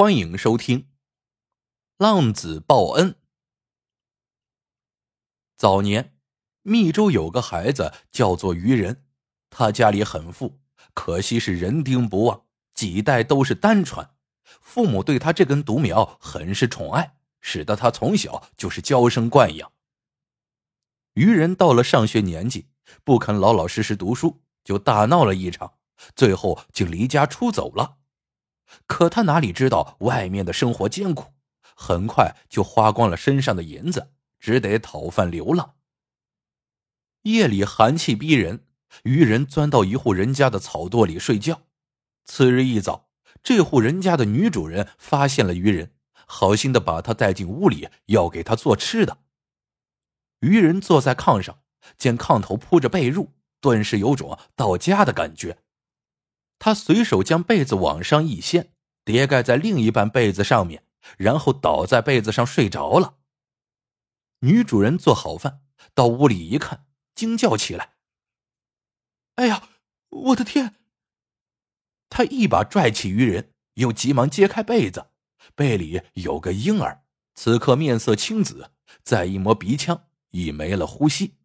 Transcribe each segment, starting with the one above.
欢迎收听《浪子报恩》。早年，密州有个孩子叫做愚人，他家里很富，可惜是人丁不旺，几代都是单传。父母对他这根独苗很是宠爱，使得他从小就是娇生惯养。愚人到了上学年纪，不肯老老实实读书，就大闹了一场，最后就离家出走了。可他哪里知道外面的生活艰苦，很快就花光了身上的银子，只得讨饭流浪。夜里寒气逼人，渔人钻到一户人家的草垛里睡觉。次日一早，这户人家的女主人发现了渔人，好心的把他带进屋里，要给他做吃的。渔人坐在炕上，见炕头铺着被褥，顿时有种到家的感觉。他随手将被子往上一掀，叠盖在另一半被子上面，然后倒在被子上睡着了。女主人做好饭，到屋里一看，惊叫起来：“哎呀，我的天！”他一把拽起渔人，又急忙揭开被子，被里有个婴儿，此刻面色青紫，再一摸鼻腔，已没了呼吸。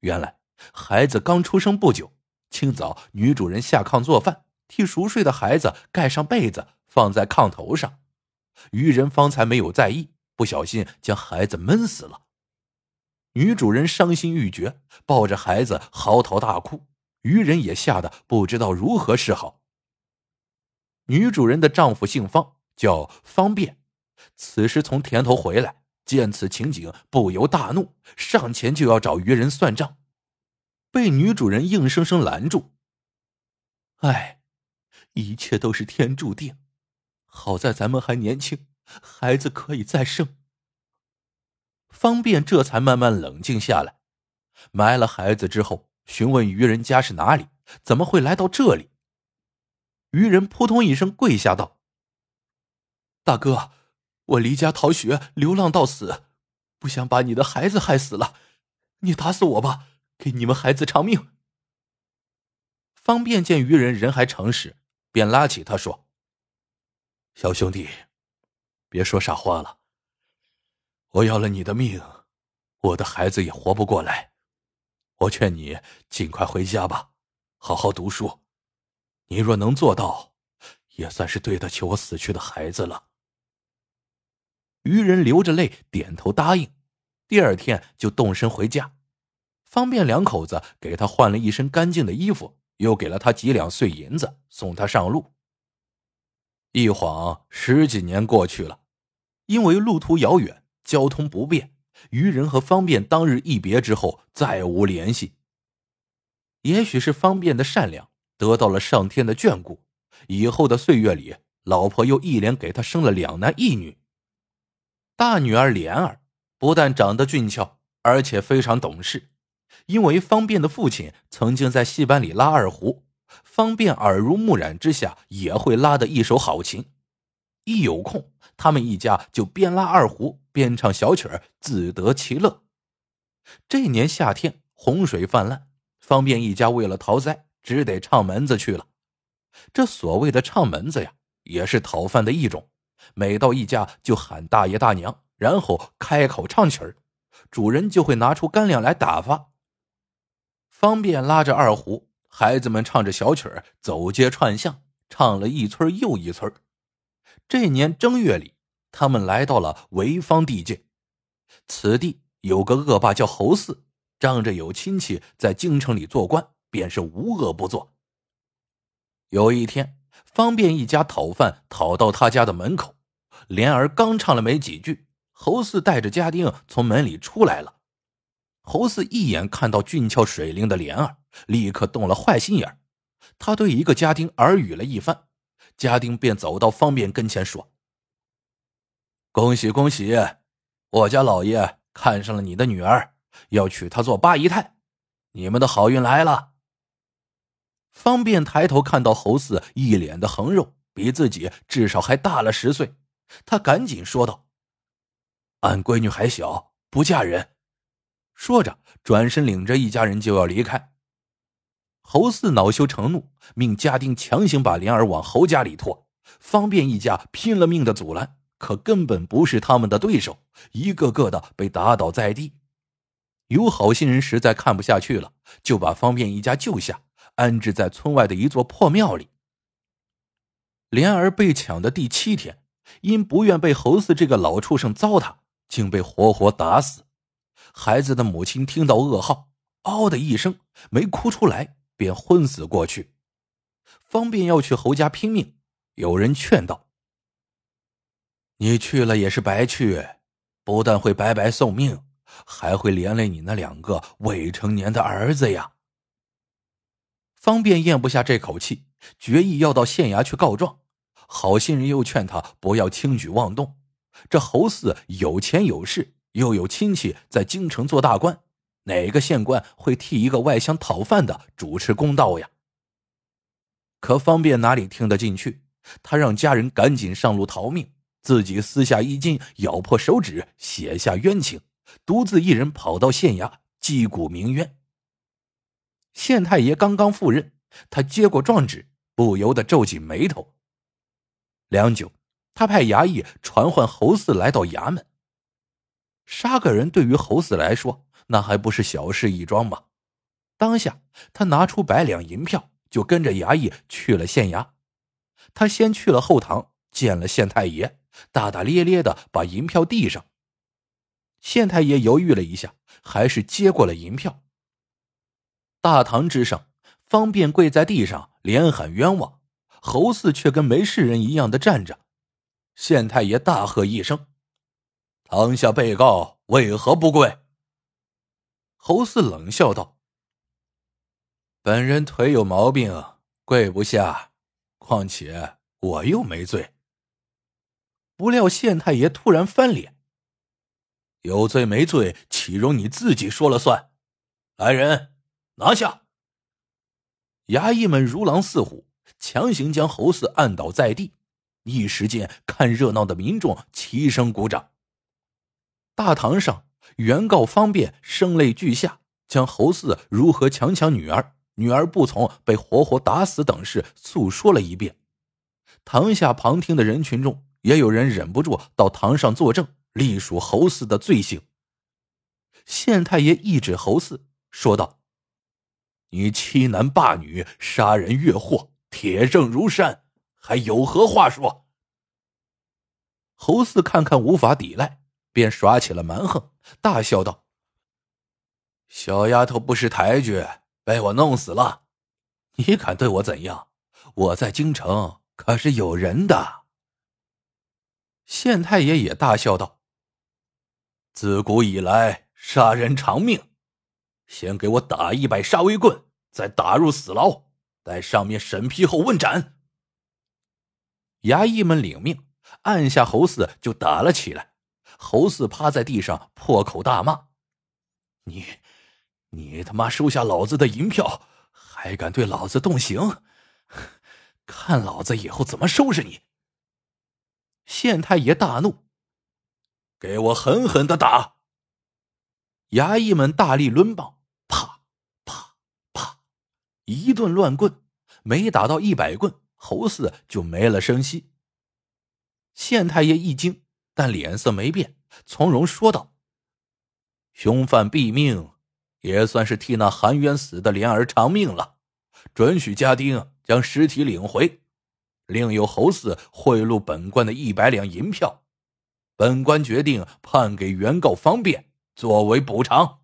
原来孩子刚出生不久。清早，女主人下炕做饭，替熟睡的孩子盖上被子，放在炕头上。渔人方才没有在意，不小心将孩子闷死了。女主人伤心欲绝，抱着孩子嚎啕大哭。渔人也吓得不知道如何是好。女主人的丈夫姓方，叫方便，此时从田头回来，见此情景，不由大怒，上前就要找渔人算账。被女主人硬生生拦住。哎，一切都是天注定，好在咱们还年轻，孩子可以再生。方便这才慢慢冷静下来，埋了孩子之后，询问渔人家是哪里，怎么会来到这里？渔人扑通一声跪下道：“大哥，我离家逃学，流浪到死，不想把你的孩子害死了，你打死我吧。”给你们孩子偿命。方便见渔人人还诚实，便拉起他说：“小兄弟，别说傻话了。我要了你的命，我的孩子也活不过来。我劝你尽快回家吧，好好读书。你若能做到，也算是对得起我死去的孩子了。”渔人流着泪点头答应，第二天就动身回家。方便两口子给他换了一身干净的衣服，又给了他几两碎银子，送他上路。一晃十几年过去了，因为路途遥远，交通不便，渔人和方便当日一别之后再无联系。也许是方便的善良得到了上天的眷顾，以后的岁月里，老婆又一连给他生了两男一女。大女儿莲儿不但长得俊俏，而且非常懂事。因为方便的父亲曾经在戏班里拉二胡，方便耳濡目染之下也会拉的一手好琴。一有空，他们一家就边拉二胡边唱小曲儿，自得其乐。这年夏天洪水泛滥，方便一家为了逃灾，只得唱门子去了。这所谓的唱门子呀，也是讨饭的一种。每到一家就喊大爷大娘，然后开口唱曲儿，主人就会拿出干粮来打发。方便拉着二胡，孩子们唱着小曲儿，走街串巷，唱了一村又一村。这年正月里，他们来到了潍坊地界。此地有个恶霸叫侯四，仗着有亲戚在京城里做官，便是无恶不作。有一天，方便一家讨饭，讨到他家的门口，莲儿刚唱了没几句，侯四带着家丁从门里出来了。侯四一眼看到俊俏水灵的莲儿，立刻动了坏心眼他对一个家丁耳语了一番，家丁便走到方便跟前说：“恭喜恭喜，我家老爷看上了你的女儿，要娶她做八姨太，你们的好运来了。”方便抬头看到侯四一脸的横肉，比自己至少还大了十岁，他赶紧说道：“俺闺女还小，不嫁人。”说着，转身领着一家人就要离开。侯四恼羞成怒，命家丁强行把莲儿往侯家里拖，方便一家拼了命的阻拦，可根本不是他们的对手，一个个的被打倒在地。有好心人实在看不下去了，就把方便一家救下，安置在村外的一座破庙里。莲儿被抢的第七天，因不愿被侯四这个老畜生糟蹋，竟被活活打死。孩子的母亲听到噩耗，嗷的一声没哭出来，便昏死过去。方便要去侯家拼命，有人劝道：“你去了也是白去，不但会白白送命。”还会连累你那两个未成年的儿子呀！方便咽不下这口气，决意要到县衙去告状。好心人又劝他不要轻举妄动。这侯四有钱有势，又有亲戚在京城做大官，哪个县官会替一个外乡讨饭的主持公道呀？可方便哪里听得进去？他让家人赶紧上路逃命，自己撕下衣襟，咬破手指，写下冤情。独自一人跑到县衙击鼓鸣冤。县太爷刚刚赴任，他接过状纸，不由得皱紧眉头。良久，他派衙役传唤侯四来到衙门。杀个人对于侯四来说，那还不是小事一桩吗？当下，他拿出百两银票，就跟着衙役去了县衙。他先去了后堂，见了县太爷，大大咧咧的把银票递上。县太爷犹豫了一下，还是接过了银票。大堂之上，方便跪在地上，连喊冤枉。侯四却跟没事人一样的站着。县太爷大喝一声：“堂下被告为何不跪？”侯四冷笑道：“本人腿有毛病，跪不下。况且我又没罪。”不料县太爷突然翻脸。有罪没罪，岂容你自己说了算？来人，拿下！衙役们如狼似虎，强行将侯四按倒在地。一时间，看热闹的民众齐声鼓掌。大堂上，原告方便声泪俱下，将侯四如何强抢女儿、女儿不从被活活打死等事诉说了一遍。堂下旁听的人群中，也有人忍不住到堂上作证。隶属侯四的罪行。县太爷一指侯四，说道：“你欺男霸女、杀人越货，铁证如山，还有何话说？”侯四看看无法抵赖，便耍起了蛮横，大笑道：“小丫头不识抬举，被我弄死了，你敢对我怎样？我在京城可是有人的。”县太爷也大笑道。自古以来，杀人偿命。先给我打一百杀威棍，再打入死牢，待上面审批后问斩。衙役们领命，按下侯四就打了起来。侯四趴在地上，破口大骂：“你，你他妈收下老子的银票，还敢对老子动刑？看老子以后怎么收拾你！”县太爷大怒。给我狠狠的打！衙役们大力抡棒，啪啪啪，一顿乱棍，没打到一百棍，侯四就没了声息。县太爷一惊，但脸色没变，从容说道：“凶犯毙命，也算是替那含冤死的莲儿偿命了。准许家丁将尸体领回，另有侯四贿赂本官的一百两银票。”本官决定判给原告方便作为补偿。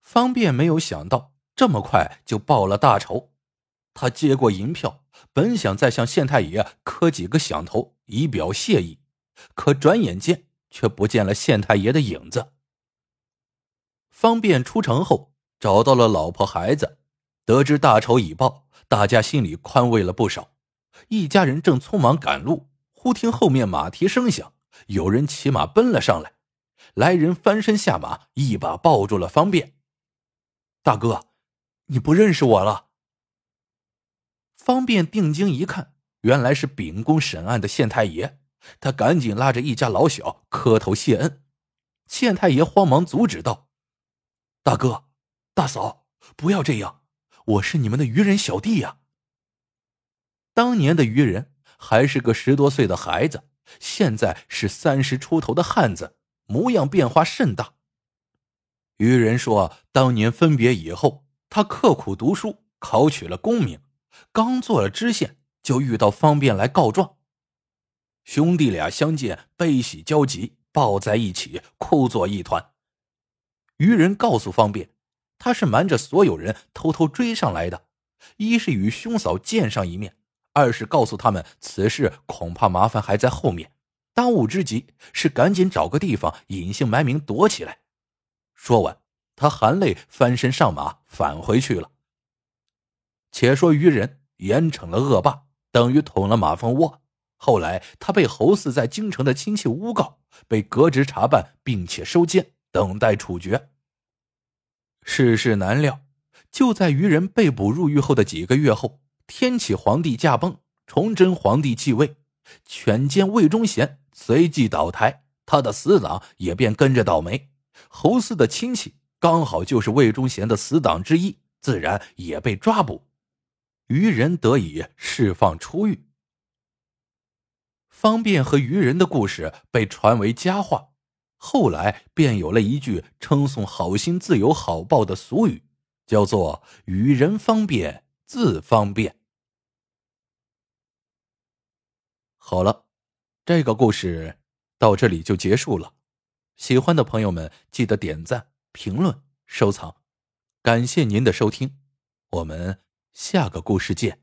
方便没有想到这么快就报了大仇，他接过银票，本想再向县太爷磕几个响头以表谢意，可转眼间却不见了县太爷的影子。方便出城后找到了老婆孩子，得知大仇已报，大家心里宽慰了不少。一家人正匆忙赶路，忽听后面马蹄声响。有人骑马奔了上来，来人翻身下马，一把抱住了方便。大哥，你不认识我了？方便定睛一看，原来是秉公审案的县太爷。他赶紧拉着一家老小磕头谢恩。县太爷慌忙阻止道：“大哥，大嫂，不要这样，我是你们的渔人小弟呀。当年的渔人。”还是个十多岁的孩子，现在是三十出头的汉子，模样变化甚大。愚人说，当年分别以后，他刻苦读书，考取了功名，刚做了知县，就遇到方便来告状。兄弟俩相见，悲喜交集，抱在一起，哭作一团。愚人告诉方便，他是瞒着所有人偷偷追上来的，一是与兄嫂见上一面，二是告诉他们此事恐怕麻烦还在后面，当务之急是赶紧找个地方隐姓埋名躲起来。说完，他含泪翻身上马，返回去了。且说愚人严惩了恶霸，等于捅了马蜂窝。后来他被侯四在京城的亲戚诬告，被革职查办，并且收监，等待处决。世事难料，就在愚人被捕入狱后的几个月后，天启皇帝驾崩，崇祯皇帝继位，权奸魏忠贤随即倒台，他的死党也便跟着倒霉。侯四的亲戚刚好就是魏忠贤的死党之一，自然也被抓捕，愚人得以释放出狱。方便和愚人的故事被传为佳话，后来便有了一句称颂好心自有好报的俗语，叫做“愚人方便自方便”。好了，这个故事到这里就结束了。喜欢的朋友们记得点赞、评论、收藏，感谢您的收听，我们下个故事见。